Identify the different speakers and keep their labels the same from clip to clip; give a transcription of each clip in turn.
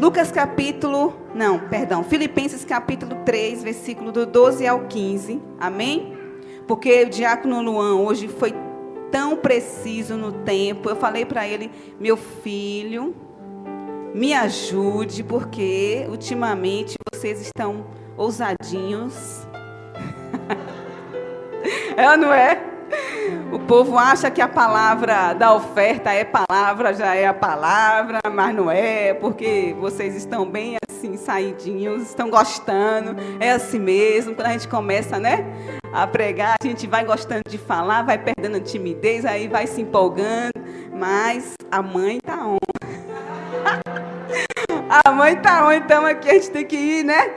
Speaker 1: Lucas capítulo, não, perdão, Filipenses capítulo 3, versículo do 12 ao 15. Amém? Porque o diácono Luan hoje foi tão preciso no tempo. Eu falei para ele, meu filho, me ajude, porque ultimamente vocês estão ousadinhos. é ou não é? O povo acha que a palavra da oferta é palavra, já é a palavra, mas não é, porque vocês estão bem assim, saidinhos, estão gostando, é assim mesmo. Quando a gente começa, né, a pregar, a gente vai gostando de falar, vai perdendo a timidez, aí vai se empolgando, mas a mãe tá on. a mãe tá on, então aqui a gente tem que ir, né?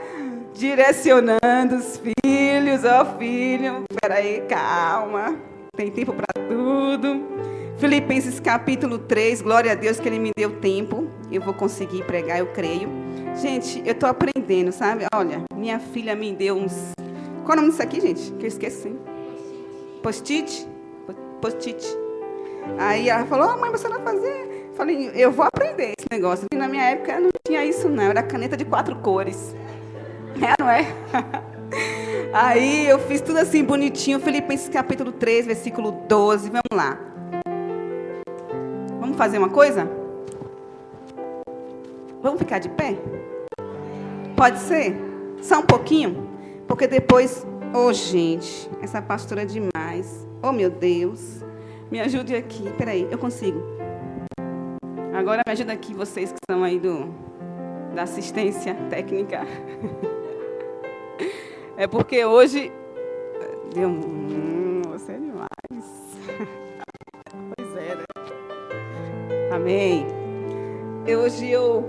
Speaker 1: direcionando os filhos, ó oh, filho, peraí, calma, tem tempo para tudo. Filipenses capítulo 3, glória a Deus que Ele me deu tempo, eu vou conseguir pregar, eu creio. Gente, eu estou aprendendo, sabe? Olha, minha filha me deu uns. Qual é o nome disso aqui, gente? Que eu esqueci. Post-it? Post-it. Aí ela falou: oh, mãe, você vai fazer? Falei: eu vou aprender esse negócio. E na minha época não tinha isso, não. Era caneta de quatro cores. É, não é? Aí eu fiz tudo assim bonitinho. Filipenses capítulo 3, versículo 12. Vamos lá. Vamos fazer uma coisa? Vamos ficar de pé? Pode ser? Só um pouquinho? Porque depois. Oh, gente, essa pastora é demais. Oh, meu Deus. Me ajude aqui. Peraí, eu consigo. Agora me ajuda aqui, vocês que são aí do, da assistência técnica. É porque hoje. Deu. Hum, você é demais. pois é, né? Amém. Hoje eu.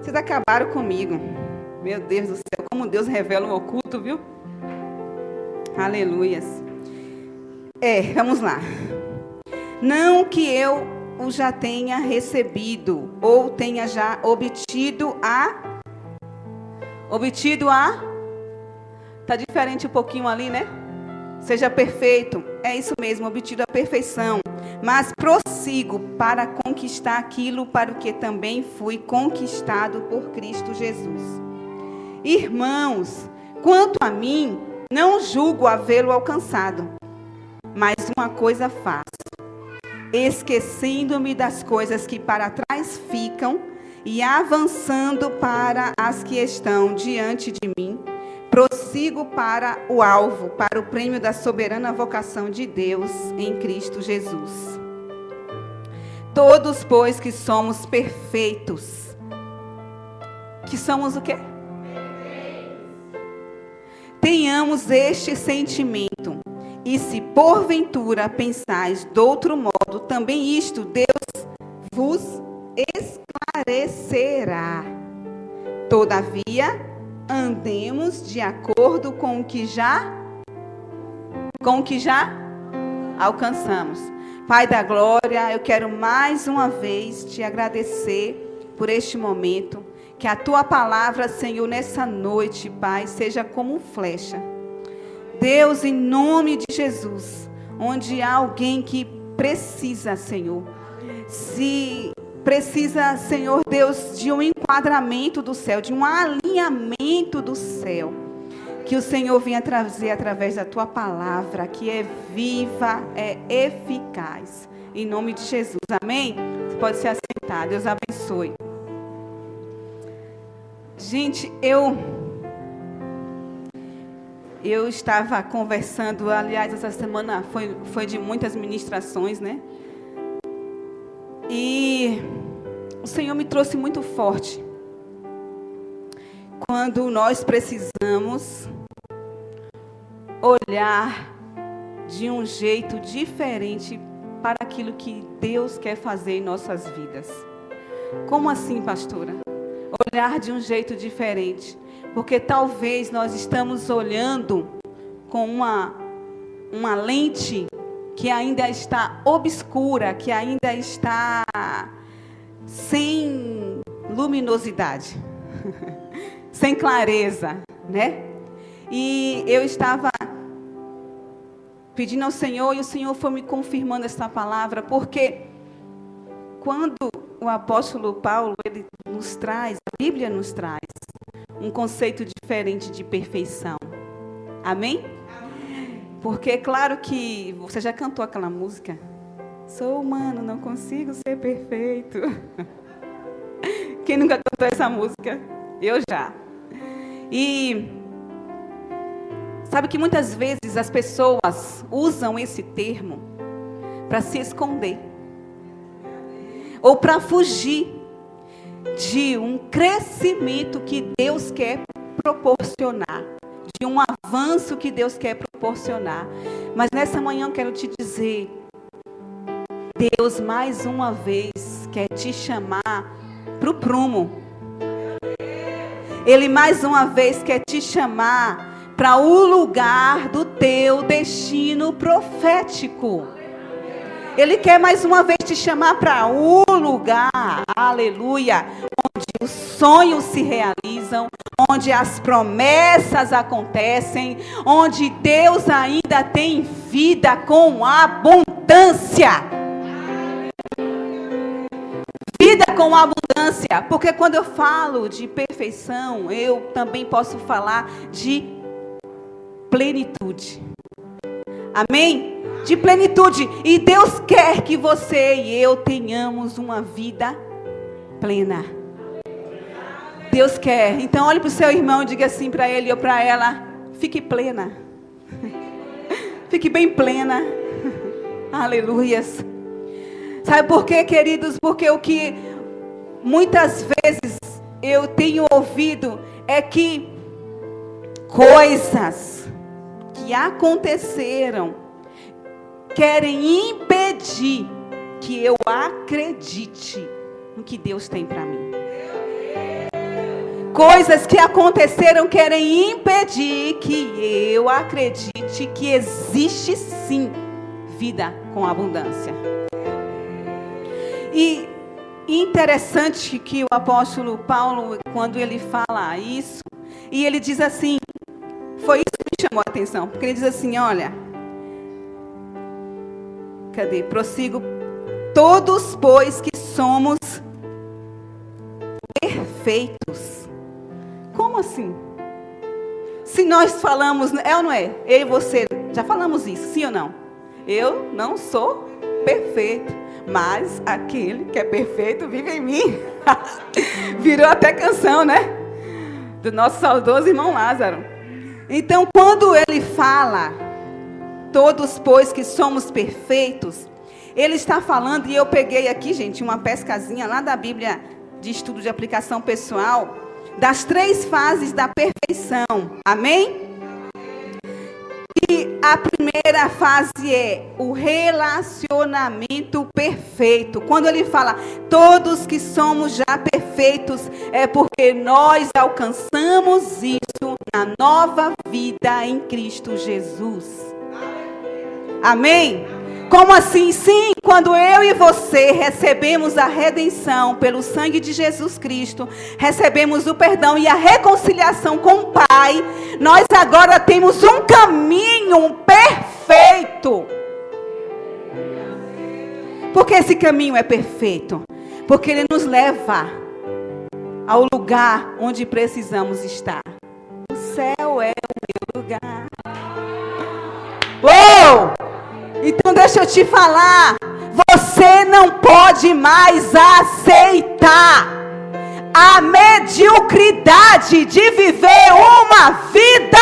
Speaker 1: Vocês acabaram comigo. Meu Deus do céu, como Deus revela o oculto, viu? Aleluias. É, vamos lá. Não que eu o já tenha recebido ou tenha já obtido a obtido a Está diferente um pouquinho ali, né? Seja perfeito. É isso mesmo, obtido a perfeição. Mas prossigo para conquistar aquilo para o que também fui conquistado por Cristo Jesus. Irmãos, quanto a mim, não julgo havê-lo alcançado. Mas uma coisa faço: esquecendo-me das coisas que para trás ficam e avançando para as que estão diante de mim prossigo para o alvo, para o prêmio da soberana vocação de Deus em Cristo Jesus. Todos, pois, que somos perfeitos, que somos o quê? Tenhamos este sentimento, e se porventura pensais de outro modo, também isto Deus vos esclarecerá. Todavia, andemos de acordo com o que já com o que já alcançamos. Pai da glória, eu quero mais uma vez te agradecer por este momento, que a tua palavra, Senhor, nessa noite, Pai, seja como flecha. Deus, em nome de Jesus, onde há alguém que precisa, Senhor, se precisa, Senhor Deus, de um enquadramento do céu, de um alinhamento do céu. Que o Senhor venha trazer através da tua palavra, que é viva, é eficaz. Em nome de Jesus. Amém? Você pode se assentar. Deus abençoe. Gente, eu eu estava conversando, aliás, essa semana foi, foi de muitas ministrações, né? E o Senhor me trouxe muito forte. Quando nós precisamos olhar de um jeito diferente para aquilo que Deus quer fazer em nossas vidas. Como assim, pastora? Olhar de um jeito diferente. Porque talvez nós estamos olhando com uma, uma lente que ainda está obscura, que ainda está sem luminosidade, sem clareza, né? E eu estava pedindo ao Senhor e o Senhor foi me confirmando essa palavra, porque quando o apóstolo Paulo, ele nos traz, a Bíblia nos traz, um conceito diferente de perfeição. Amém? Porque é claro que você já cantou aquela música. Sou humano, não consigo ser perfeito. Quem nunca cantou essa música? Eu já. E sabe que muitas vezes as pessoas usam esse termo para se esconder ou para fugir de um crescimento que Deus quer proporcionar, de um avanço que Deus quer proporcionar. Mas nessa manhã eu quero te dizer, Deus mais uma vez quer te chamar para o prumo. Ele mais uma vez quer te chamar para o lugar do teu destino profético. Ele quer mais uma vez te chamar para o lugar, aleluia, onde os sonhos se realizam, onde as promessas acontecem, onde Deus ainda tem vida com abundância. Vida com abundância, porque quando eu falo de perfeição, eu também posso falar de plenitude. Amém? de plenitude. E Deus quer que você e eu tenhamos uma vida plena. Deus quer. Então olhe para o seu irmão e diga assim para ele ou para ela: fique plena. fique bem plena. Aleluias. Sabe por quê, queridos? Porque o que muitas vezes eu tenho ouvido é que coisas que aconteceram querem impedir que eu acredite no que Deus tem para mim. Coisas que aconteceram querem impedir que eu acredite que existe sim vida com abundância. E interessante que o apóstolo Paulo, quando ele fala isso, e ele diz assim, foi isso que me chamou a atenção, porque ele diz assim: olha, Cadê? Prossigo. Todos, pois, que somos perfeitos. Como assim? Se nós falamos, é ou não é? Eu e você, já falamos isso, sim ou não? Eu não sou perfeito, mas aquele que é perfeito vive em mim. Virou até canção, né? Do nosso saudoso irmão Lázaro. Então, quando ele fala Todos, pois, que somos perfeitos, ele está falando, e eu peguei aqui, gente, uma pescazinha lá da Bíblia de estudo de aplicação pessoal, das três fases da perfeição. Amém? E a primeira fase é o relacionamento perfeito. Quando ele fala, todos que somos já perfeitos, é porque nós alcançamos isso na nova vida em Cristo Jesus. Amém? Como assim? Sim, quando eu e você recebemos a redenção pelo sangue de Jesus Cristo, recebemos o perdão e a reconciliação com o Pai, nós agora temos um caminho perfeito. Porque esse caminho é perfeito? Porque ele nos leva ao lugar onde precisamos estar. O céu é o meu lugar. Uou! Então deixa eu te falar, você não pode mais aceitar a mediocridade de viver uma vida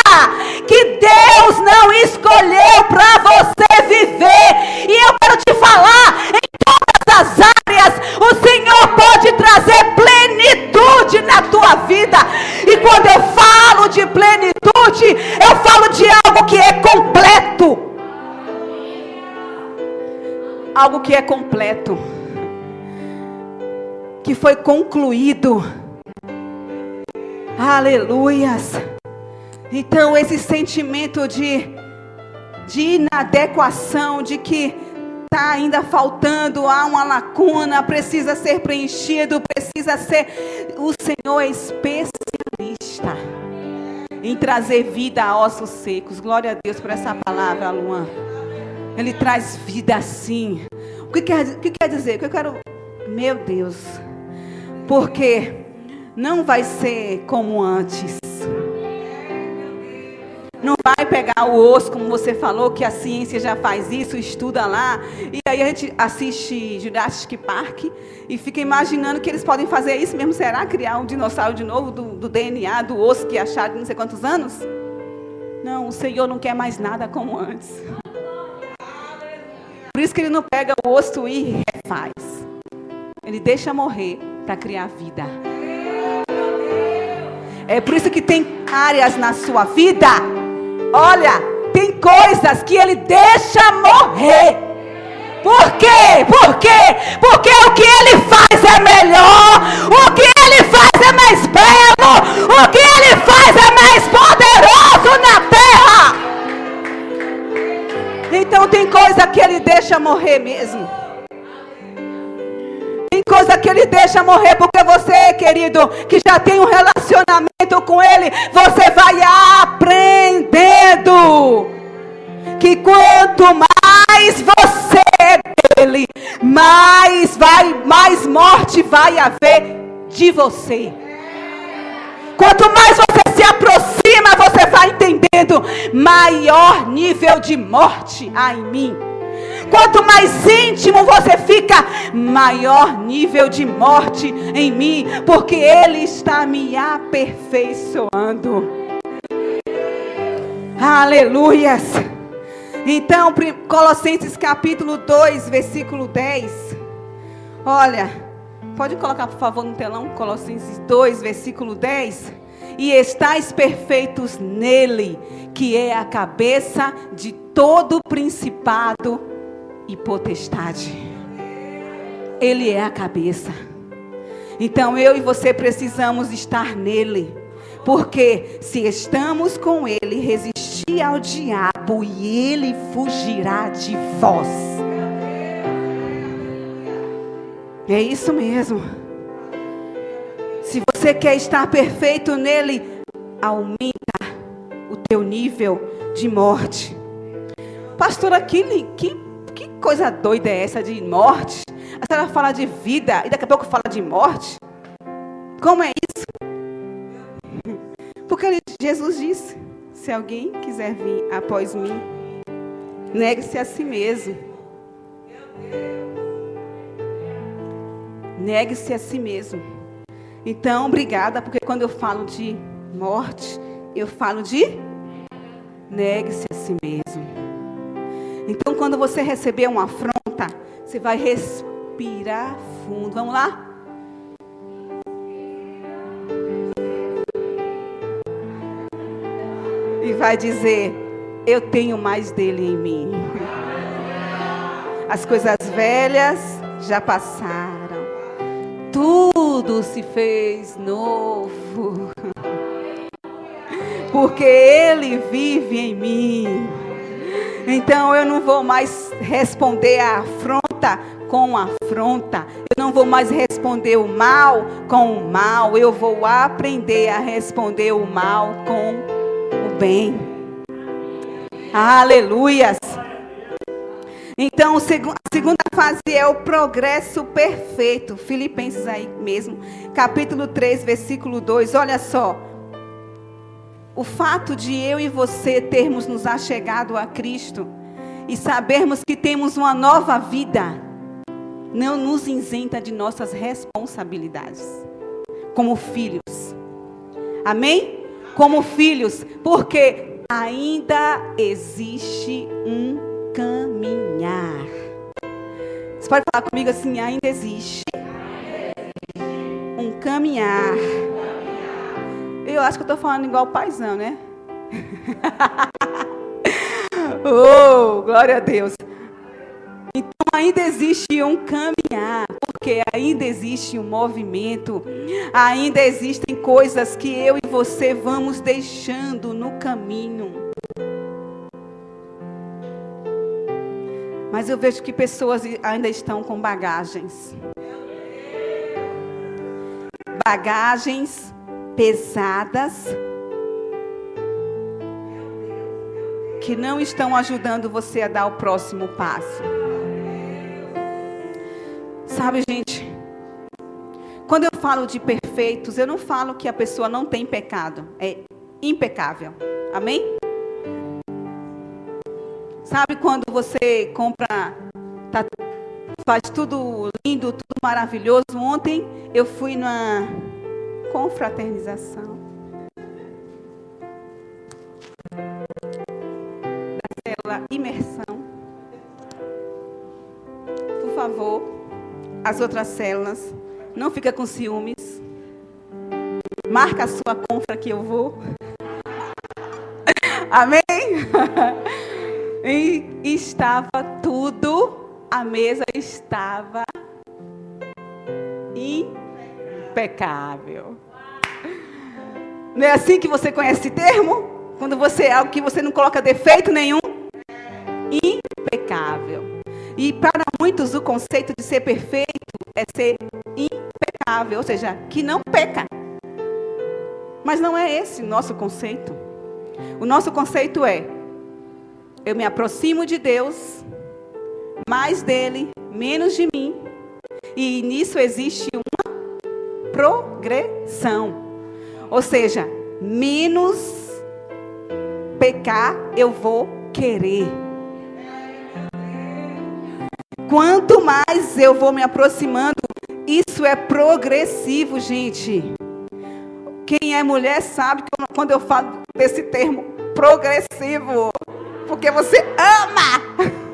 Speaker 1: que Deus não escolheu para você viver. E eu quero te falar, em todas as áreas, o Senhor pode trazer plenitude na tua vida. E quando eu falo de plenitude, eu falo de algo que é completo algo que é completo, que foi concluído. Aleluias. Então, esse sentimento de, de inadequação, de que está ainda faltando, há uma lacuna, precisa ser preenchido, precisa ser. O Senhor é especialista em trazer vida a ossos secos. Glória a Deus por essa palavra, Luan. Ele traz vida assim. O que quer, o que quer dizer? O que eu quero Meu Deus. Porque não vai ser como antes. Não vai pegar o osso, como você falou, que a ciência já faz isso, estuda lá. E aí a gente assiste Jurassic Park e fica imaginando que eles podem fazer isso mesmo. Será criar um dinossauro de novo do, do DNA, do osso que acharam de não sei quantos anos? Não, o Senhor não quer mais nada como antes. Por isso que ele não pega o osso e refaz. Ele deixa morrer para criar vida. É por isso que tem áreas na sua vida Olha, tem coisas que ele deixa morrer. Por quê? Por quê? Porque o que ele faz é melhor. O que ele faz é mais belo. O que ele faz é mais poderoso na terra. Então tem coisa que ele deixa morrer mesmo. Tem coisa que ele deixa morrer porque você, querido, que já tem um relacionamento com ele, você vai aprendendo que quanto mais você é dele, mais vai, mais morte vai haver de você. Quanto mais você se aproxima, você vai maior nível de morte há em mim. Quanto mais íntimo você fica, maior nível de morte em mim, porque Ele está me aperfeiçoando. Aleluias. Então, Colossenses capítulo 2, versículo 10. Olha, pode colocar por favor no telão, Colossenses 2, versículo 10. E estáis perfeitos nele, que é a cabeça de todo principado e potestade. Ele é a cabeça. Então eu e você precisamos estar nele. Porque se estamos com ele, resistir ao diabo e ele fugirá de vós. É isso mesmo. Se você quer estar perfeito nele, aumenta o teu nível de morte. Pastora, que, que que coisa doida é essa de morte? A senhora fala de vida e daqui a pouco fala de morte? Como é isso? Porque Jesus disse: se alguém quiser vir após mim, negue-se a si mesmo. Negue-se a si mesmo. Então, obrigada, porque quando eu falo de morte, eu falo de negue-se a si mesmo. Então, quando você receber uma afronta, você vai respirar fundo. Vamos lá? E vai dizer: Eu tenho mais dele em mim. As coisas velhas já passaram. Tudo se fez novo. Porque ele vive em mim. Então eu não vou mais responder a afronta com afronta. Eu não vou mais responder o mal com o mal. Eu vou aprender a responder o mal com o bem. Aleluias. Então, segunda fase é o progresso perfeito. Filipenses aí mesmo, capítulo 3, versículo 2. Olha só o fato de eu e você termos nos achegado a Cristo e sabermos que temos uma nova vida, não nos isenta de nossas responsabilidades como filhos. Amém? Como filhos, porque ainda existe um caminhar. Você pode falar comigo assim: ainda existe um caminhar eu acho que eu estou falando igual o paizão, né? oh, glória a Deus. Então ainda existe um caminhar, porque ainda existe um movimento, ainda existem coisas que eu e você vamos deixando no caminho. Mas eu vejo que pessoas ainda estão com bagagens. Bagagens pesadas que não estão ajudando você a dar o próximo passo. Sabe, gente, Quando eu falo de perfeitos, eu não falo que a pessoa não tem pecado. É impecável. Amém? Sabe quando você compra, tá, faz tudo lindo, tudo maravilhoso? Ontem eu fui numa confraternização da célula imersão. Por favor, as outras células, não fica com ciúmes. Marca a sua confra que eu vou. Amém? E estava tudo, a mesa estava impecável. Não é assim que você conhece esse termo? Quando você é algo que você não coloca defeito nenhum? Impecável. E para muitos o conceito de ser perfeito é ser impecável, ou seja, que não peca. Mas não é esse o nosso conceito. O nosso conceito é eu me aproximo de Deus, mais dele, menos de mim. E nisso existe uma progressão. Ou seja, menos pecar eu vou querer. Quanto mais eu vou me aproximando, isso é progressivo, gente. Quem é mulher sabe que quando eu falo desse termo progressivo, porque você ama.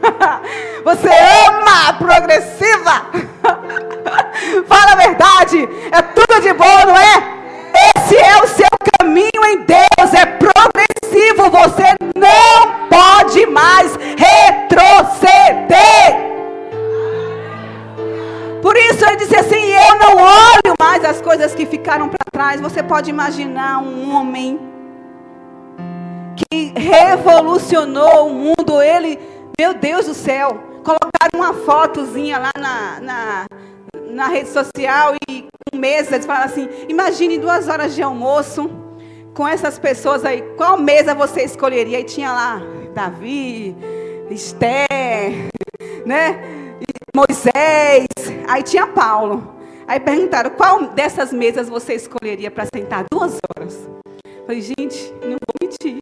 Speaker 1: Você ama progressiva. Fala a verdade. É tudo de bom, não é? Esse é o seu caminho em Deus. É progressivo. Você não pode mais retroceder. Por isso ele disse assim: Eu não olho mais as coisas que ficaram para trás. Você pode imaginar um homem que revolucionou o mundo. Ele, meu Deus do céu, colocaram uma fotozinha lá na, na, na rede social e com mesa, eles falaram assim: imagine duas horas de almoço com essas pessoas aí, qual mesa você escolheria? E tinha lá Davi, Esther, né? Moisés, aí tinha Paulo. Aí perguntaram, qual dessas mesas você escolheria para sentar duas horas? Falei, gente, não vou mentir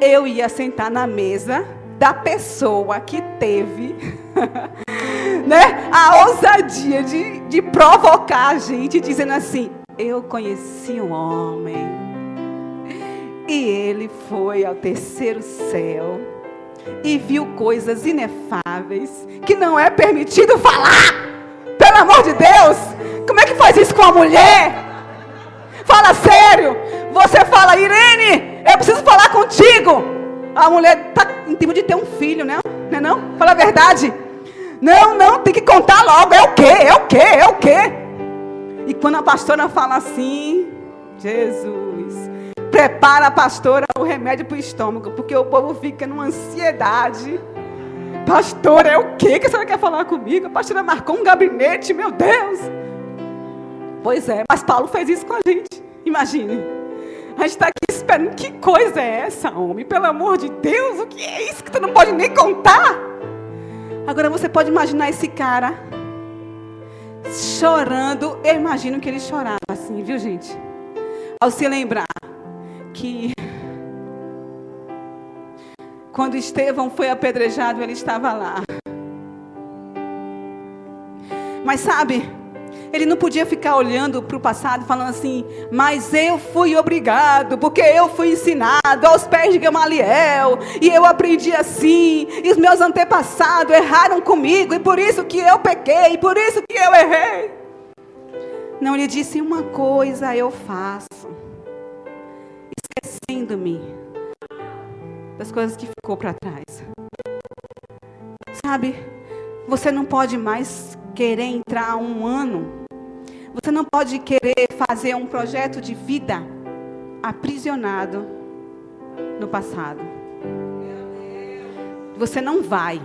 Speaker 1: eu ia sentar na mesa da pessoa que teve né, a ousadia de, de provocar a gente, dizendo assim: Eu conheci um homem, e ele foi ao terceiro céu e viu coisas inefáveis que não é permitido falar. Pelo amor de Deus, como é que faz isso com a mulher? Fala sério. Você fala, Irene, eu preciso falar contigo. A mulher está em tempo de ter um filho, né? Não é não? Fala a verdade. Não, não, tem que contar logo. É o quê? É o quê? É o quê? E quando a pastora fala assim, Jesus, prepara a pastora o remédio para o estômago, porque o povo fica numa ansiedade. Pastora, é o quê que a senhora quer falar comigo? A pastora marcou um gabinete, meu Deus. Pois é, mas Paulo fez isso com a gente. Imagine. A gente está aqui esperando. Que coisa é essa, homem? Pelo amor de Deus, o que é isso que tu não pode nem contar? Agora você pode imaginar esse cara chorando. Eu imagino que ele chorava assim, viu, gente? Ao se lembrar que quando Estevão foi apedrejado, ele estava lá. Mas sabe, ele não podia ficar olhando para o passado falando assim, mas eu fui obrigado, porque eu fui ensinado aos pés de Gamaliel, e eu aprendi assim, e os meus antepassados erraram comigo, e por isso que eu pequei, e por isso que eu errei. Não, ele disse uma coisa eu faço, esquecendo-me das coisas que ficou para trás. Sabe, você não pode mais querer entrar um ano você não pode querer fazer um projeto de vida aprisionado no passado. Você não vai.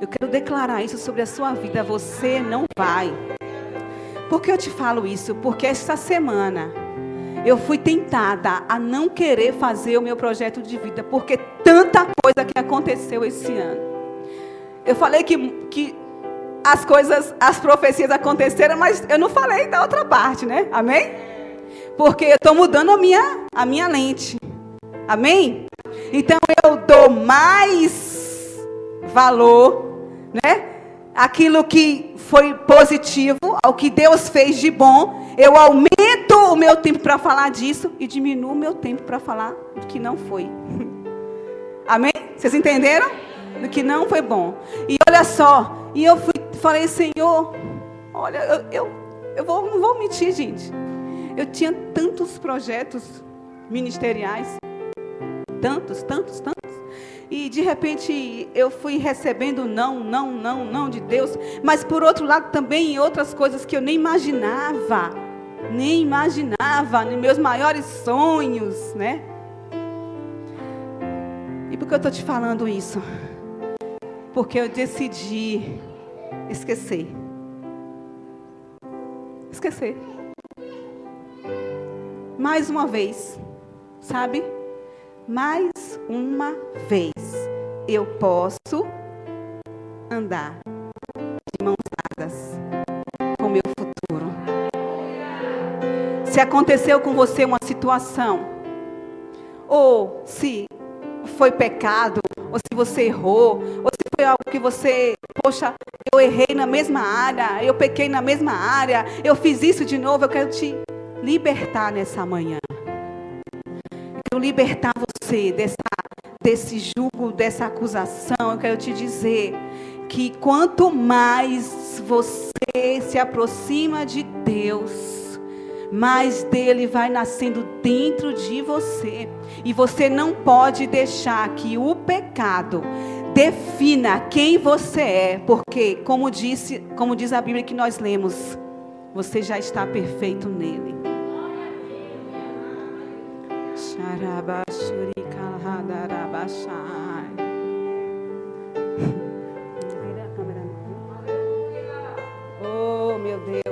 Speaker 1: Eu quero declarar isso sobre a sua vida. Você não vai. Por que eu te falo isso? Porque esta semana eu fui tentada a não querer fazer o meu projeto de vida, porque tanta coisa que aconteceu esse ano. Eu falei que, que as coisas, as profecias aconteceram, mas eu não falei da outra parte, né? Amém? Porque eu estou mudando a minha, a minha lente. Amém? Então eu dou mais valor, né? Aquilo que foi positivo, ao que Deus fez de bom, eu aumento o meu tempo para falar disso e diminuo o meu tempo para falar do que não foi. Amém? Vocês entenderam? Do que não foi bom. E olha só, e eu fui, falei, Senhor, olha, eu, eu, eu vou, não vou mentir, gente. Eu tinha tantos projetos ministeriais, tantos, tantos, tantos. E de repente eu fui recebendo não, não, não, não de Deus. Mas por outro lado também outras coisas que eu nem imaginava. Nem imaginava, nos meus maiores sonhos, né? E por que eu estou te falando isso? Porque eu decidi esquecer. Esquecer. Mais uma vez, sabe? Mais uma vez eu posso andar de mãos dadas com meu futuro. Se aconteceu com você uma situação, ou se foi pecado, ou se você errou, ou se foi algo que você, poxa, eu errei na mesma área, eu pequei na mesma área, eu fiz isso de novo, eu quero te libertar nessa manhã. Eu quero libertar você dessa, desse jugo, dessa acusação. Eu quero te dizer que quanto mais você se aproxima de Deus, mais dele vai nascendo dentro de você. E você não pode deixar que o pecado defina quem você é, porque como disse, como diz a Bíblia que nós lemos, você já está perfeito nele. Oh, meu Deus.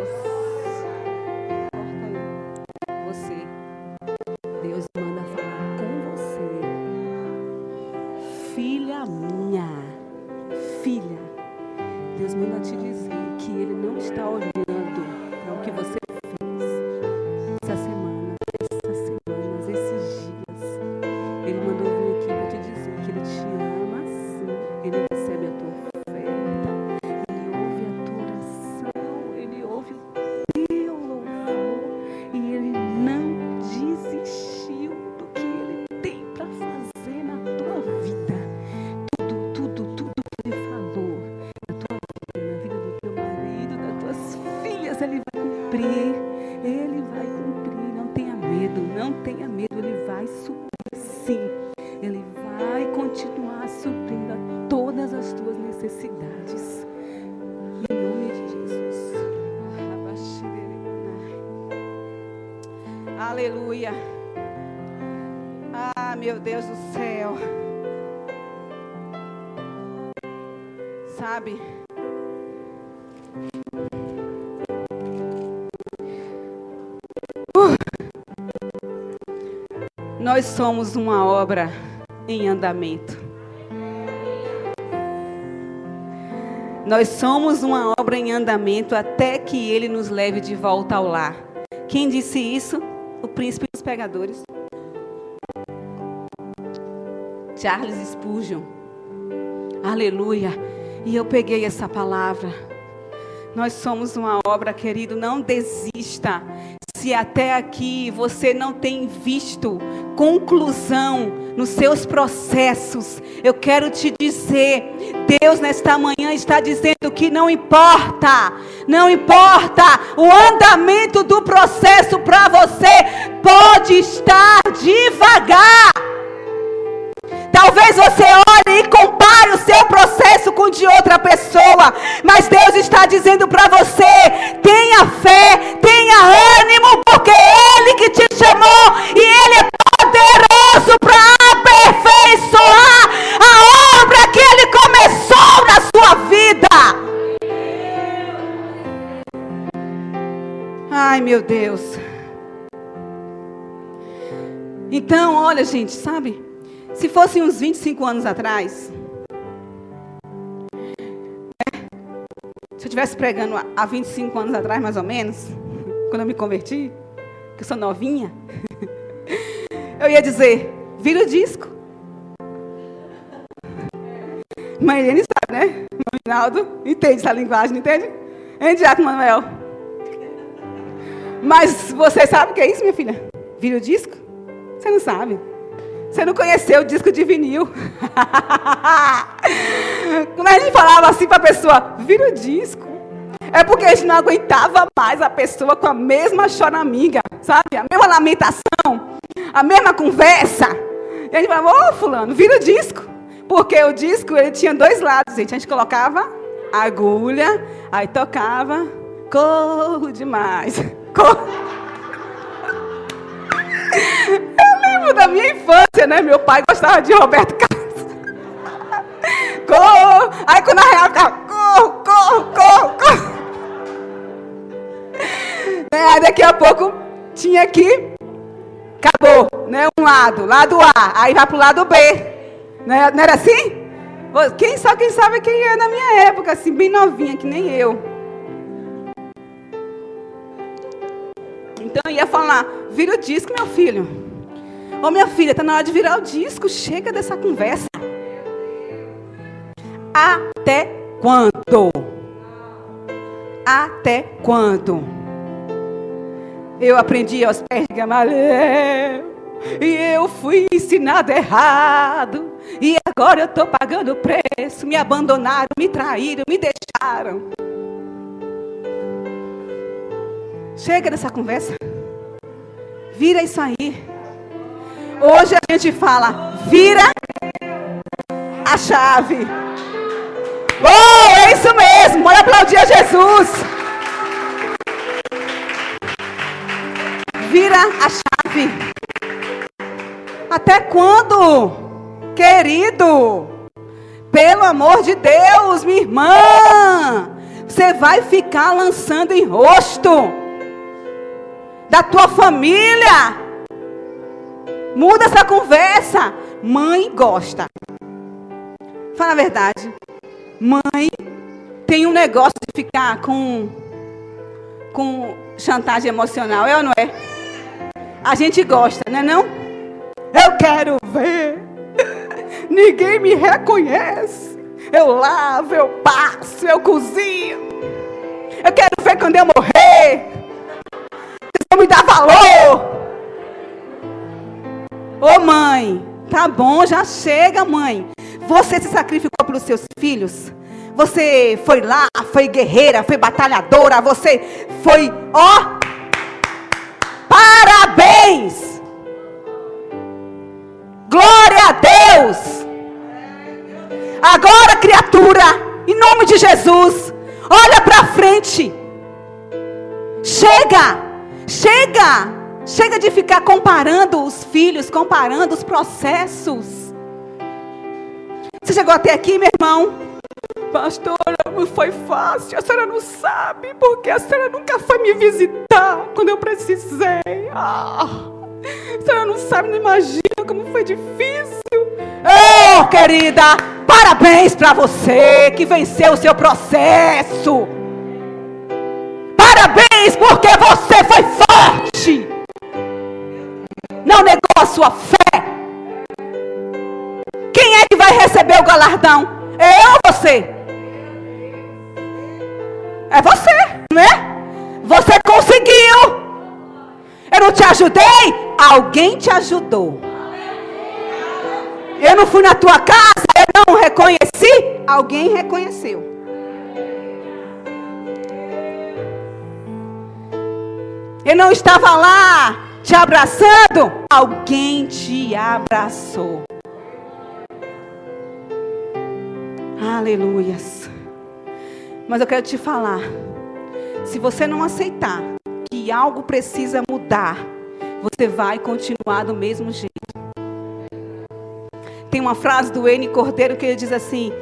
Speaker 1: Nós somos uma obra em andamento. Nós somos uma obra em andamento até que Ele nos leve de volta ao lar. Quem disse isso? O príncipe dos pregadores. Charles Spurgeon. Aleluia. E eu peguei essa palavra. Nós somos uma obra, querido. Não desista. Se até aqui você não tem visto conclusão nos seus processos, eu quero te dizer, Deus nesta manhã está dizendo que não importa, não importa o andamento do processo para você, pode estar devagar. Talvez você e compare o seu processo com o de outra pessoa, mas Deus está dizendo para você: tenha fé, tenha ânimo, porque Ele que te chamou e Ele é poderoso para aperfeiçoar a obra que Ele começou na sua vida. Ai, meu Deus. Então, olha, gente, sabe? Se fosse uns 25 anos atrás. É, deixa eu estivesse pregando há 25 anos atrás, mais ou menos, quando eu me converti, que eu sou novinha, eu ia dizer, vira o disco. Mãe Helene sabe, né? Ronaldo entende essa linguagem, não entende? Hein, Diaco Manuel? Mas você sabe o que é isso, minha filha? Vira o disco? Você não sabe. Você não conheceu o disco de vinil. Quando a gente falava assim para a pessoa, vira o disco. É porque a gente não aguentava mais a pessoa com a mesma choraminga, sabe? A mesma lamentação, a mesma conversa. E a gente falava, ô oh, fulano, vira o disco. Porque o disco, ele tinha dois lados, gente. A gente colocava agulha, aí tocava, corro demais. Corro. Lembro da minha infância, né? Meu pai gostava de Roberto Carlos. Corro. Aí quando a real ficava, corro, corro, corro, corro. Né? Daqui a pouco tinha que. Acabou, né? Um lado, lado A. Aí vai pro lado B. Né? Não era assim? Quem só quem sabe quem é na minha época, assim, bem novinha, que nem eu. Então eu ia falar, vira o disco, meu filho. Ô oh, minha filha, tá na hora de virar o disco. Chega dessa conversa. Até quando? Até quando? Eu aprendi aos pés de Gamaliel. E eu fui ensinado errado. E agora eu estou pagando o preço. Me abandonaram, me traíram, me deixaram. Chega dessa conversa. Vira isso aí. Hoje a gente fala, vira a chave. Oh, é isso mesmo. Bora aplaudir a Jesus. Vira a chave. Até quando, querido? Pelo amor de Deus, minha irmã. Você vai ficar lançando em rosto da tua família. Muda essa conversa. Mãe gosta. Fala a verdade. Mãe tem um negócio de ficar com com chantagem emocional, é ou não é? A gente gosta, não é não? Eu quero ver. Ninguém me reconhece. Eu lavo, eu passo, eu cozinho. Eu quero ver quando eu morrer me dá valor. Ô mãe, tá bom, já chega, mãe. Você se sacrificou pelos seus filhos. Você foi lá, foi guerreira, foi batalhadora. Você foi, ó, parabéns. Glória a Deus. Agora, criatura, em nome de Jesus, olha para frente. Chega. Chega! Chega de ficar comparando os filhos, comparando os processos. Você chegou até aqui, meu irmão? Pastora, não foi fácil. A senhora não sabe, porque a senhora nunca foi me visitar quando eu precisei. Ah, a senhora não sabe, não imagina como foi difícil. Oh, querida, parabéns para você que venceu o seu processo. Parabéns, porque você foi forte. Não negou a sua fé. Quem é que vai receber o galardão? Eu ou você? É você, não é? Você conseguiu. Eu não te ajudei? Alguém te ajudou. Eu não fui na tua casa, eu não reconheci? Alguém reconheceu. Eu não estava lá te abraçando. Alguém te abraçou. Aleluias. Mas eu quero te falar. Se você não aceitar que algo precisa mudar, você vai continuar do mesmo jeito. Tem uma frase do N Cordeiro que ele diz assim: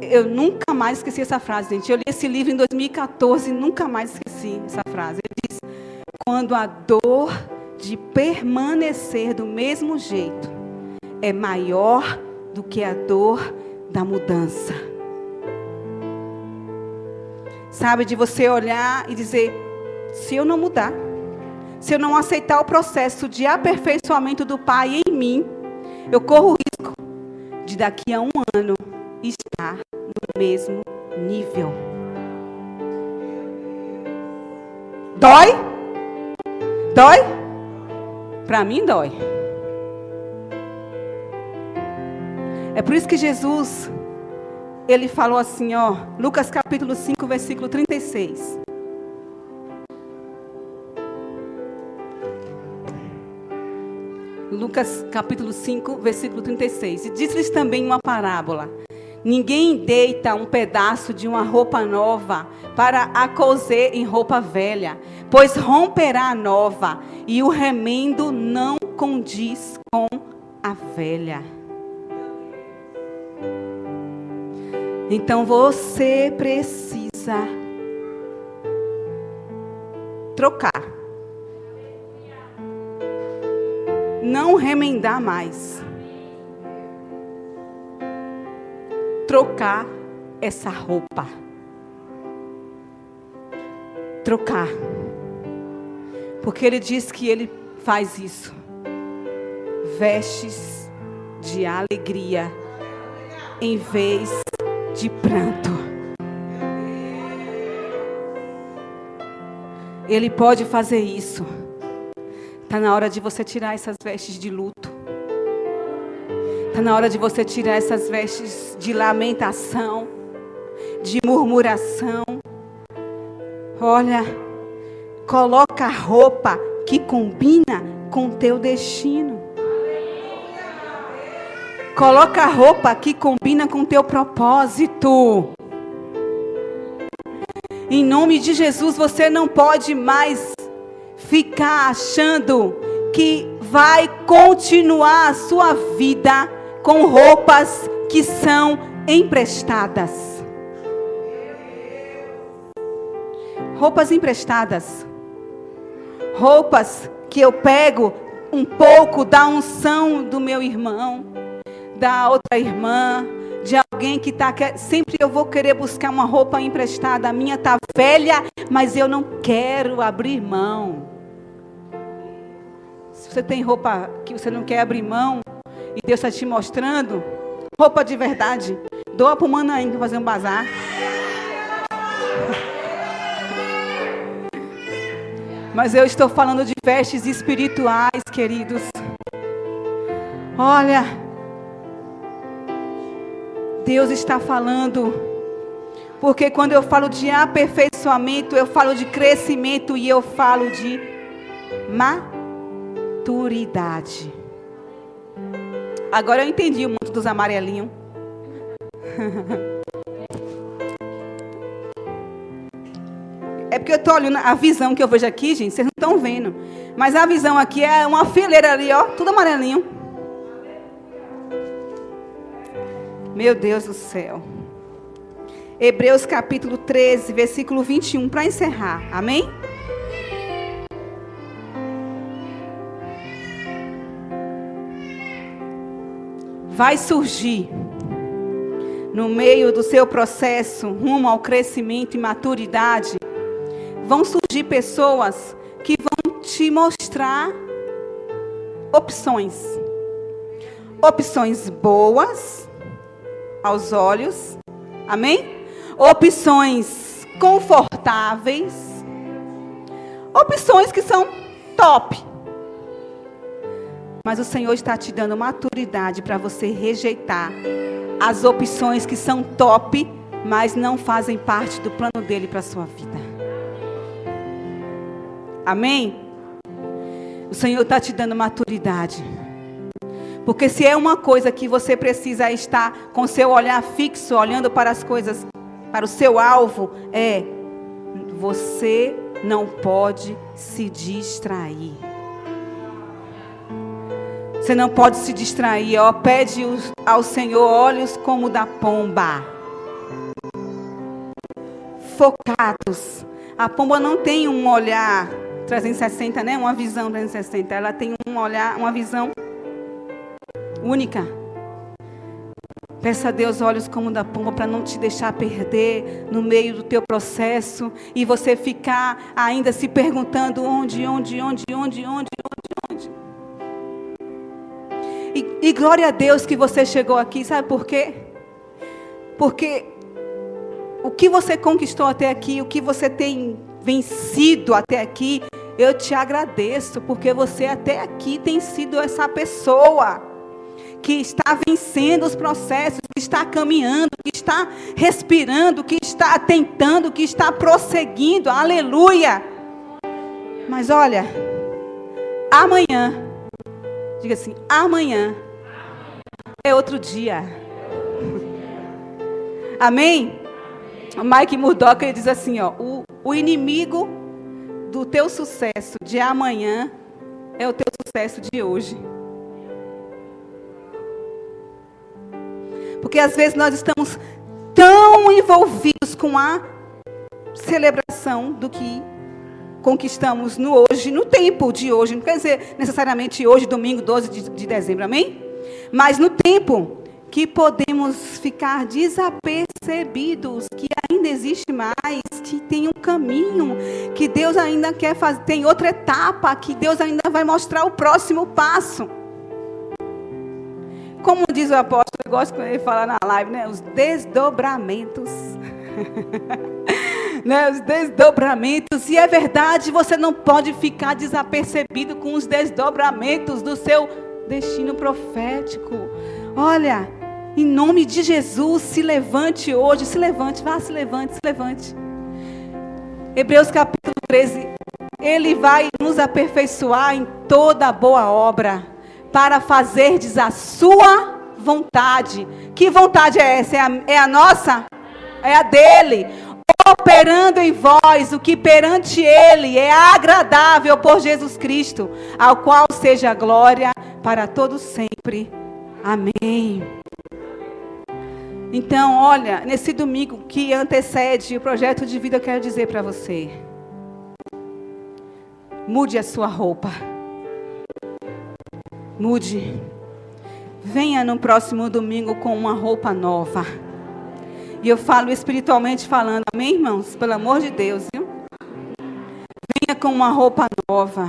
Speaker 1: Eu nunca mais esqueci essa frase, gente. Eu li esse livro em 2014 e nunca mais esqueci essa frase. Ele diz: quando a dor de permanecer do mesmo jeito é maior do que a dor da mudança. Sabe, de você olhar e dizer: se eu não mudar, se eu não aceitar o processo de aperfeiçoamento do Pai em mim, eu corro o risco de daqui a um ano estar no mesmo nível. Dói? Dói? Para mim dói. É por isso que Jesus ele falou assim, ó, Lucas capítulo 5, versículo 36. Lucas capítulo 5, versículo 36. E diz-lhes também uma parábola. Ninguém deita um pedaço de uma roupa nova para a coser em roupa velha, pois romperá a nova, e o remendo não condiz com a velha. Então você precisa trocar não remendar mais. Trocar essa roupa. Trocar. Porque ele diz que ele faz isso. Vestes de alegria em vez de pranto. Ele pode fazer isso. Está na hora de você tirar essas vestes de luto. Está na hora de você tirar essas vestes de lamentação, de murmuração. Olha, coloca a roupa que combina com teu destino. Coloca a roupa que combina com teu propósito. Em nome de Jesus, você não pode mais ficar achando que vai continuar a sua vida com roupas que são emprestadas. Roupas emprestadas. Roupas que eu pego um pouco da unção do meu irmão, da outra irmã, de alguém que está. Sempre eu vou querer buscar uma roupa emprestada. A minha está velha, mas eu não quero abrir mão. Se você tem roupa que você não quer abrir mão e Deus está te mostrando, roupa de verdade, doa para o Manaim para fazer um bazar. Mas eu estou falando de vestes espirituais, queridos. Olha, Deus está falando. Porque quando eu falo de aperfeiçoamento, eu falo de crescimento e eu falo de ma maturidade. Agora eu entendi o mundo dos amarelinhos. É porque eu estou olhando a visão que eu vejo aqui, gente, vocês não estão vendo. Mas a visão aqui é uma fileira ali, ó, tudo amarelinho. Meu Deus do céu. Hebreus capítulo 13, versículo 21, para encerrar. Amém? Vai surgir no meio do seu processo rumo ao crescimento e maturidade, vão surgir pessoas que vão te mostrar opções. Opções boas aos olhos. Amém? Opções confortáveis. Opções que são top. Mas o Senhor está te dando maturidade para você rejeitar as opções que são top, mas não fazem parte do plano dele para a sua vida. Amém? O Senhor está te dando maturidade. Porque se é uma coisa que você precisa estar com seu olhar fixo, olhando para as coisas, para o seu alvo, é você não pode se distrair. Você não pode se distrair, ó. Pede ao Senhor olhos como da pomba. Focados. A pomba não tem um olhar 360, né? Uma visão 360. Ela tem um olhar, uma visão única. Peça a Deus olhos como da pomba para não te deixar perder no meio do teu processo e você ficar ainda se perguntando onde, onde, onde, onde, onde, onde, onde. E, e glória a Deus que você chegou aqui, sabe por quê? Porque o que você conquistou até aqui, o que você tem vencido até aqui, eu te agradeço, porque você até aqui tem sido essa pessoa que está vencendo os processos, que está caminhando, que está respirando, que está tentando, que está prosseguindo. Aleluia! Mas olha, amanhã, diga assim: amanhã é outro dia. Amém? O Mike Murdock ele diz assim: ó, o, o inimigo do teu sucesso de amanhã é o teu sucesso de hoje. Porque às vezes nós estamos tão envolvidos com a celebração do que conquistamos no hoje, no tempo de hoje. Não quer dizer necessariamente hoje, domingo 12 de, de dezembro, amém? Mas no tempo que podemos ficar desapercebidos, que ainda existe mais, que tem um caminho, que Deus ainda quer fazer, tem outra etapa, que Deus ainda vai mostrar o próximo passo. Como diz o apóstolo, eu gosto quando ele fala na live, né? Os desdobramentos. né? Os desdobramentos. E é verdade, você não pode ficar desapercebido com os desdobramentos do seu destino profético. Olha, em nome de Jesus, se levante hoje, se levante, vá, se levante, se levante. Hebreus capítulo 13. Ele vai nos aperfeiçoar em toda boa obra, para fazerdes a sua vontade. Que vontade é essa? É a, é a nossa? É a dele. Operando em vós o que perante ele é agradável por Jesus Cristo, ao qual seja glória para todos sempre. Amém. Então, olha, nesse domingo que antecede o projeto de vida, eu quero dizer para você: mude a sua roupa. Mude. Venha no próximo domingo com uma roupa nova. E eu falo espiritualmente falando, amém, irmãos? Pelo amor de Deus, viu? Venha com uma roupa nova.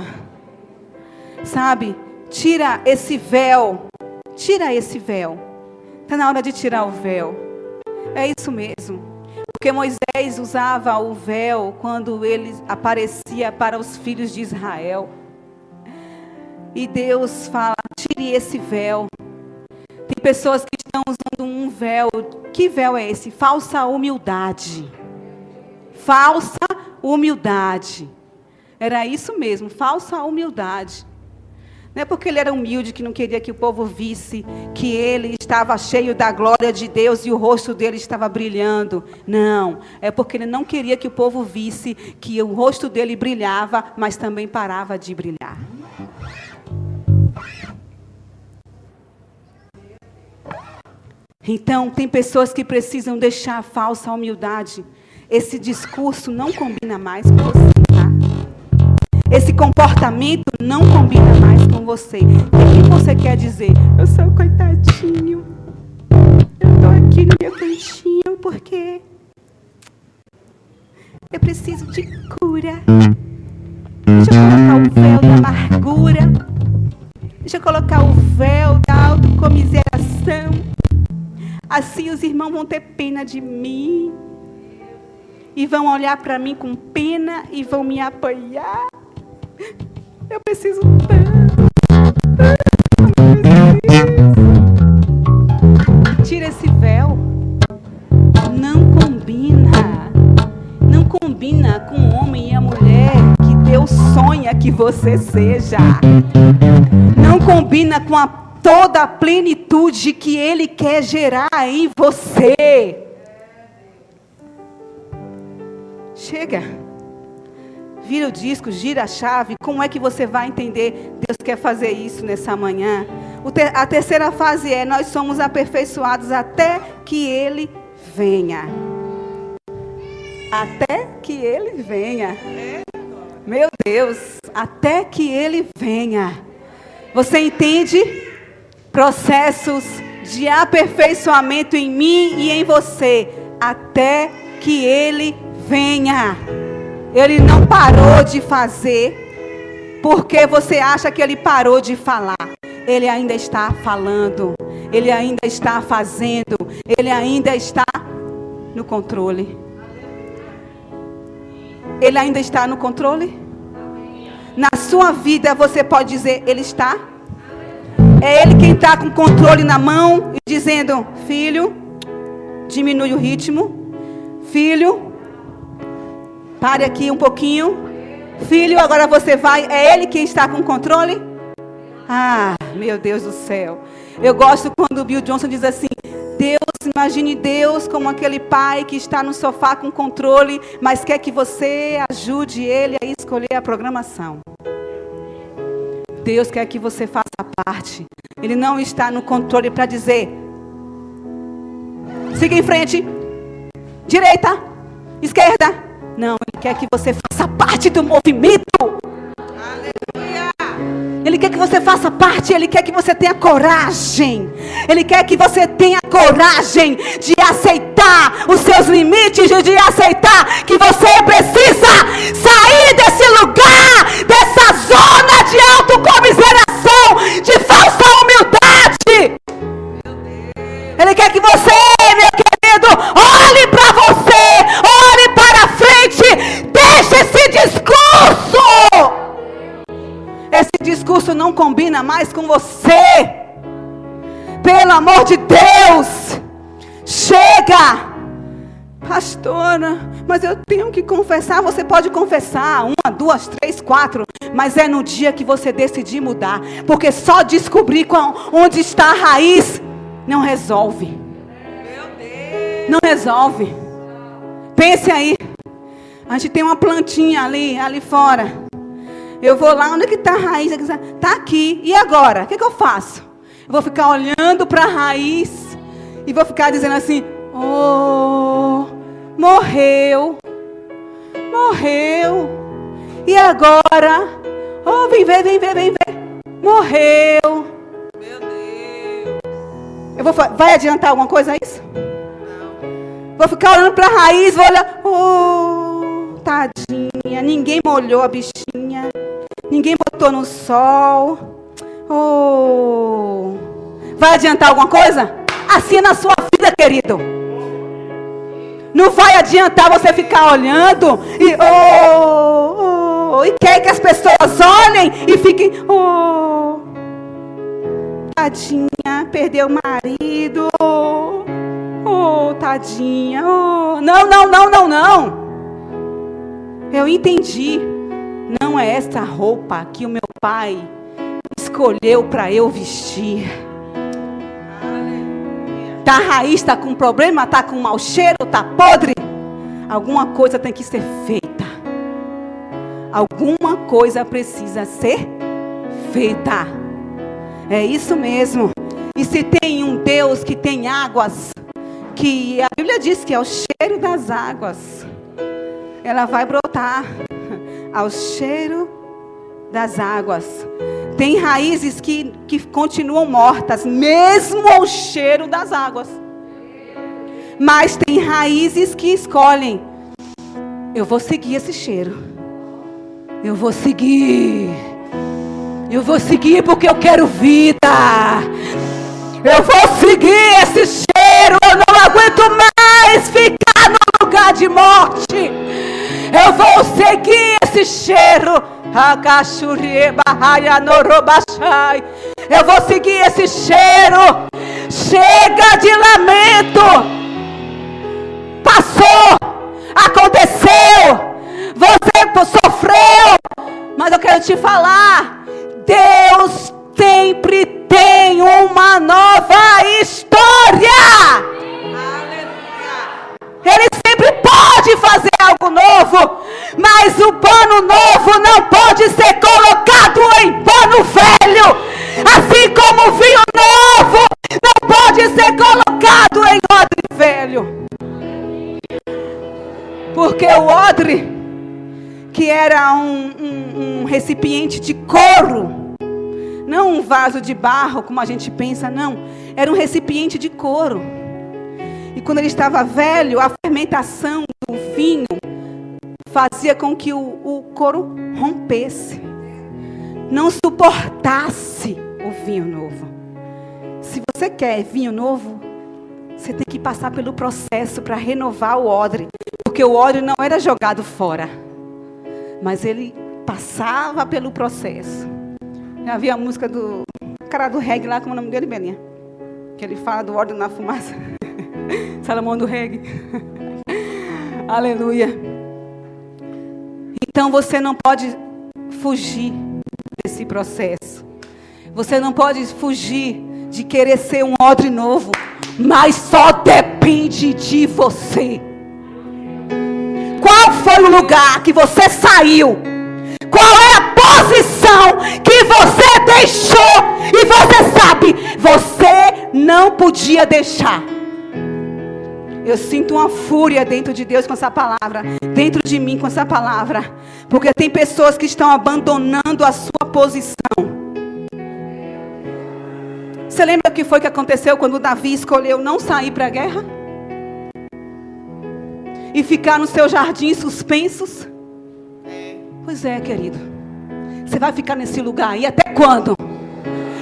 Speaker 1: Sabe? Tira esse véu. Tira esse véu Está na hora de tirar o véu. É isso mesmo. Porque Moisés usava o véu quando ele aparecia para os filhos de Israel. E Deus fala: tire esse véu. Tem pessoas que estão usando um véu. Que véu é esse? Falsa humildade. Falsa humildade. Era isso mesmo, falsa humildade. Não é porque ele era humilde que não queria que o povo visse que ele estava cheio da glória de Deus e o rosto dele estava brilhando. Não, é porque ele não queria que o povo visse que o rosto dele brilhava, mas também parava de brilhar. Então, tem pessoas que precisam deixar a falsa humildade. Esse discurso não combina mais com você. Esse comportamento não combina mais com você. O que você quer dizer? Eu sou coitadinho. Eu estou aqui no meu cantinho porque eu preciso de cura. Deixa eu colocar o véu da amargura. Deixa eu colocar o véu da autocomiseração. Assim os irmãos vão ter pena de mim. E vão olhar para mim com pena e vão me apoiar. Eu preciso tanto. Tira esse véu. Não combina. Não combina com o homem e a mulher que Deus sonha que você seja. Não combina com a, toda a plenitude que Ele quer gerar em você. Chega vira o disco, gira a chave. Como é que você vai entender? Deus quer fazer isso nessa manhã. a terceira fase é: nós somos aperfeiçoados até que Ele venha. Até que Ele venha. Meu Deus, até que Ele venha. Você entende? Processos de aperfeiçoamento em mim e em você, até que ele venha. Ele não parou de fazer porque você acha que ele parou de falar. Ele ainda está falando, ele ainda está fazendo, ele ainda está no controle. Ele ainda está no controle? Na sua vida você pode dizer, Ele está? É Ele quem está com o controle na mão e dizendo, filho, diminui o ritmo. Filho, pare aqui um pouquinho. Filho, agora você vai. É Ele quem está com o controle? Ah, meu Deus do céu. Eu gosto quando o Bill Johnson diz assim: Deus, imagine Deus como aquele pai que está no sofá com controle, mas quer que você ajude ele a escolher a programação. Deus quer que você faça parte. Ele não está no controle para dizer: siga em frente, direita, esquerda. Não, Ele quer que você faça parte do movimento. Ele quer que você faça parte, Ele quer que você tenha coragem. Ele quer que você tenha coragem de aceitar os seus limites, de aceitar que você precisa sair desse lugar, dessa zona de autocomiseração, de falsa humildade. Ele quer que você, meu querido, olhe para você, olhe para frente, deixe esse discurso não combina mais com você. Pelo amor de Deus, chega. Pastora, mas eu tenho que confessar. Você pode confessar uma, duas, três, quatro, mas é no dia que você decidir mudar, porque só descobrir onde está a raiz não resolve. Não resolve. Pense aí. A gente tem uma plantinha ali, ali fora. Eu vou lá, onde é que está a raiz? Está aqui. E agora? O que, que eu faço? Eu vou ficar olhando para a raiz e vou ficar dizendo assim: Oh, morreu. Morreu. E agora? Oh, vem ver, vem ver, vem ver. Morreu. Meu Deus. Eu vou, vai adiantar alguma coisa isso? Não. Vou ficar olhando para a raiz, vou olhar. Oh, tadinha. Ninguém molhou a bichinha. Ninguém botou no sol. Oh. Vai adiantar alguma coisa? Assim na sua vida, querido. Não vai adiantar você ficar olhando e oh, oh, e quer que as pessoas olhem e fiquem oh, tadinha, perdeu o marido. Oh, tadinha. Oh. Não, não, não, não, não. Eu entendi. Não é esta roupa que o meu pai escolheu para eu vestir. Tá raiz, está com problema, está com mau cheiro, está podre. Alguma coisa tem que ser feita. Alguma coisa precisa ser feita. É isso mesmo. E se tem um Deus que tem águas, que a Bíblia diz que é o cheiro das águas, ela vai brotar ao cheiro das águas. Tem raízes que, que continuam mortas, mesmo ao cheiro das águas. Mas tem raízes que escolhem: eu vou seguir esse cheiro. Eu vou seguir. Eu vou seguir porque eu quero vida. Eu vou seguir esse cheiro. Eu não aguento mais ficar no lugar de morte. Eu vou seguir esse cheiro. Eu vou seguir esse cheiro. Chega de lamento. Passou. Aconteceu. Você sofreu. Mas eu quero te falar. Deus sempre tem uma nova história. Ele sempre pode fazer algo novo, mas o pano novo não pode ser colocado em pano velho, assim como o vinho novo não pode ser colocado em odre velho. Porque o odre, que era um, um, um recipiente de couro, não um vaso de barro, como a gente pensa, não. era um recipiente de couro. E quando ele estava velho, a fermentação do vinho fazia com que o, o couro rompesse, não suportasse o vinho novo. Se você quer vinho novo, você tem que passar pelo processo para renovar o odre, porque o odre não era jogado fora, mas ele passava pelo processo. Já a música do cara do reggae lá, como é o nome dele, Belinha? Que ele fala do odre na fumaça. Salomão do reggae. Aleluia. Então você não pode fugir desse processo. Você não pode fugir de querer ser um odre novo, mas só depende de você. Qual foi o lugar que você saiu? Qual é a posição que você deixou? E você sabe, você não podia deixar. Eu sinto uma fúria dentro de Deus com essa palavra, dentro de mim com essa palavra, porque tem pessoas que estão abandonando a sua posição. Você lembra o que foi que aconteceu quando Davi escolheu não sair para a guerra? E ficar no seu jardim suspensos? Pois é, querido. Você vai ficar nesse lugar aí até quando?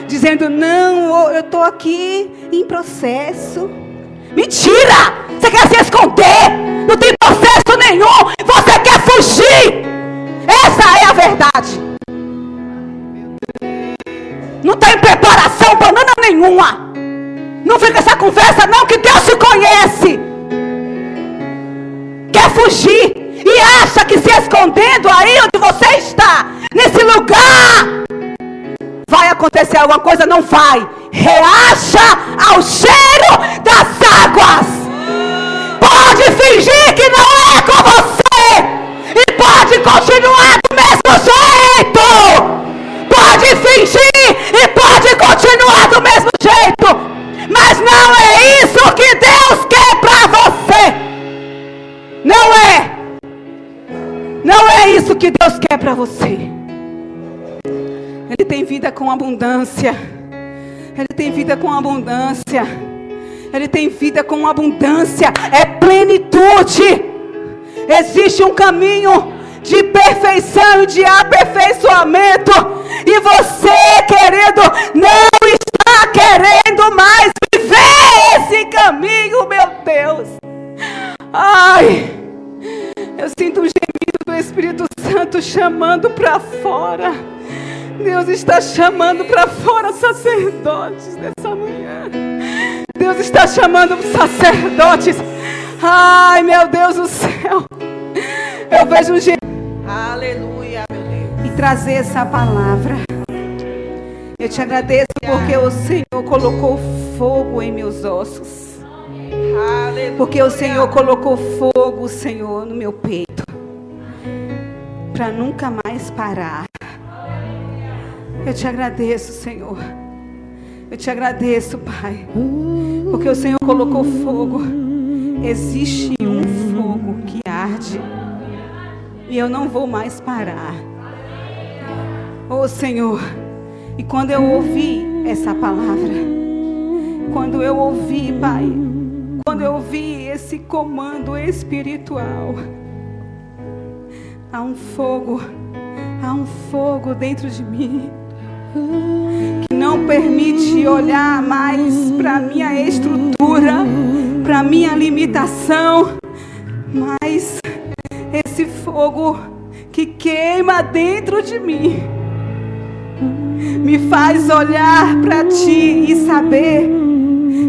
Speaker 1: Dizendo, não, eu estou aqui em processo. Mentira! Você quer se esconder? Não tem processo nenhum. Você quer fugir. Essa é a verdade. Não tem preparação banana nenhuma. Não fica essa conversa, não, que Deus te conhece. Quer fugir e acha que se escondendo aí onde você está, nesse lugar, vai acontecer alguma coisa? Não vai. Reaja ao cheiro das águas. Pode fingir que não é com você. E pode continuar do mesmo jeito. Pode fingir e pode continuar do mesmo jeito. Mas não é isso que Deus quer para você. Não é. Não é isso que Deus quer para você. Ele tem vida com abundância. Ele tem vida com abundância. Ele tem vida com abundância. É plenitude. Existe um caminho de perfeição e de aperfeiçoamento. E você, querido, não está querendo mais viver esse caminho, meu Deus. Ai, eu sinto um gemido do Espírito Santo chamando para fora. Deus está chamando para fora sacerdotes nessa manhã. Deus está chamando sacerdotes. Ai, meu Deus do céu. Eu vejo um gemido. Aleluia, meu Deus. E trazer essa palavra. Eu te agradeço porque o Senhor colocou fogo em meus ossos. Porque o Senhor colocou fogo, Senhor, no meu peito. Para nunca mais parar. Eu te agradeço, Senhor. Eu te agradeço, Pai. Porque o Senhor colocou fogo. Existe um fogo que arde. E eu não vou mais parar. Oh, Senhor. E quando eu ouvi essa palavra, quando eu ouvi, Pai, quando eu ouvi esse comando espiritual, há um fogo, há um fogo dentro de mim que não permite olhar mais para minha estrutura, para minha limitação, mas esse fogo que queima dentro de mim me faz olhar para ti e saber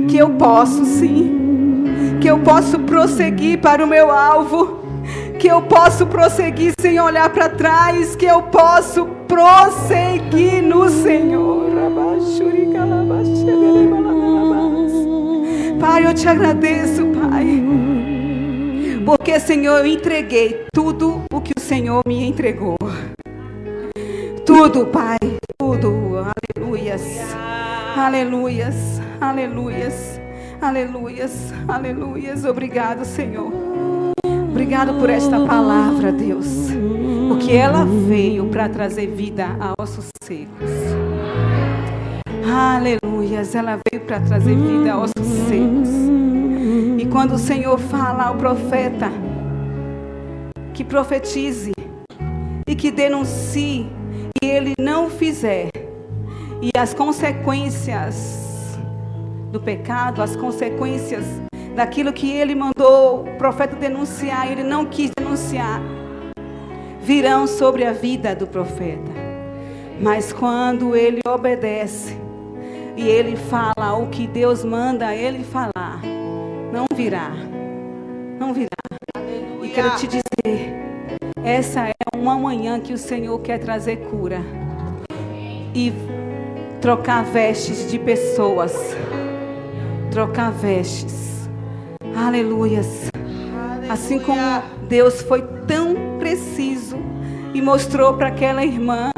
Speaker 1: que eu posso sim, que eu posso prosseguir para o meu alvo, que eu posso prosseguir sem olhar para trás, que eu posso prosseguir no Senhor. Pai, eu te agradeço, Pai. Porque, Senhor, eu entreguei tudo o que o Senhor me entregou. Tudo, Pai, tudo. Aleluias. Aleluias. Aleluias. Aleluias. Aleluias. Obrigado, Senhor. Obrigado por esta palavra, Deus. Porque ela veio para trazer vida a ossos secos. Aleluias. Ela veio para trazer vida aos secos. E quando o Senhor fala ao profeta que profetize e que denuncie e ele não fizer, e as consequências do pecado, as consequências daquilo que ele mandou o profeta denunciar, ele não quis denunciar, virão sobre a vida do profeta. Mas quando ele obedece e ele fala o que Deus manda ele falar, não virá. Não virá. Aleluia. E quero te dizer, essa é uma manhã que o Senhor quer trazer cura. E trocar vestes de pessoas. Trocar vestes. Aleluias. Aleluia. Assim como Deus foi tão preciso e mostrou para aquela irmã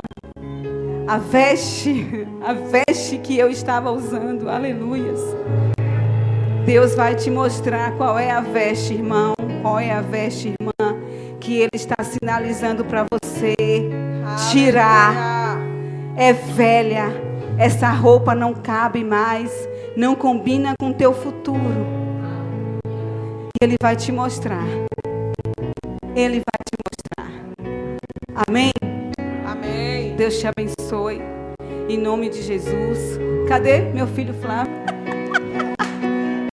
Speaker 1: a veste, a veste que eu estava usando. Aleluias. Deus vai te mostrar qual é a veste, irmão, qual é a veste, irmã, que Ele está sinalizando para você tirar. É velha, essa roupa não cabe mais, não combina com o teu futuro. Ele vai te mostrar. Ele vai te mostrar. Amém? Amém. Deus te abençoe. Em nome de Jesus. Cadê meu filho Flávio?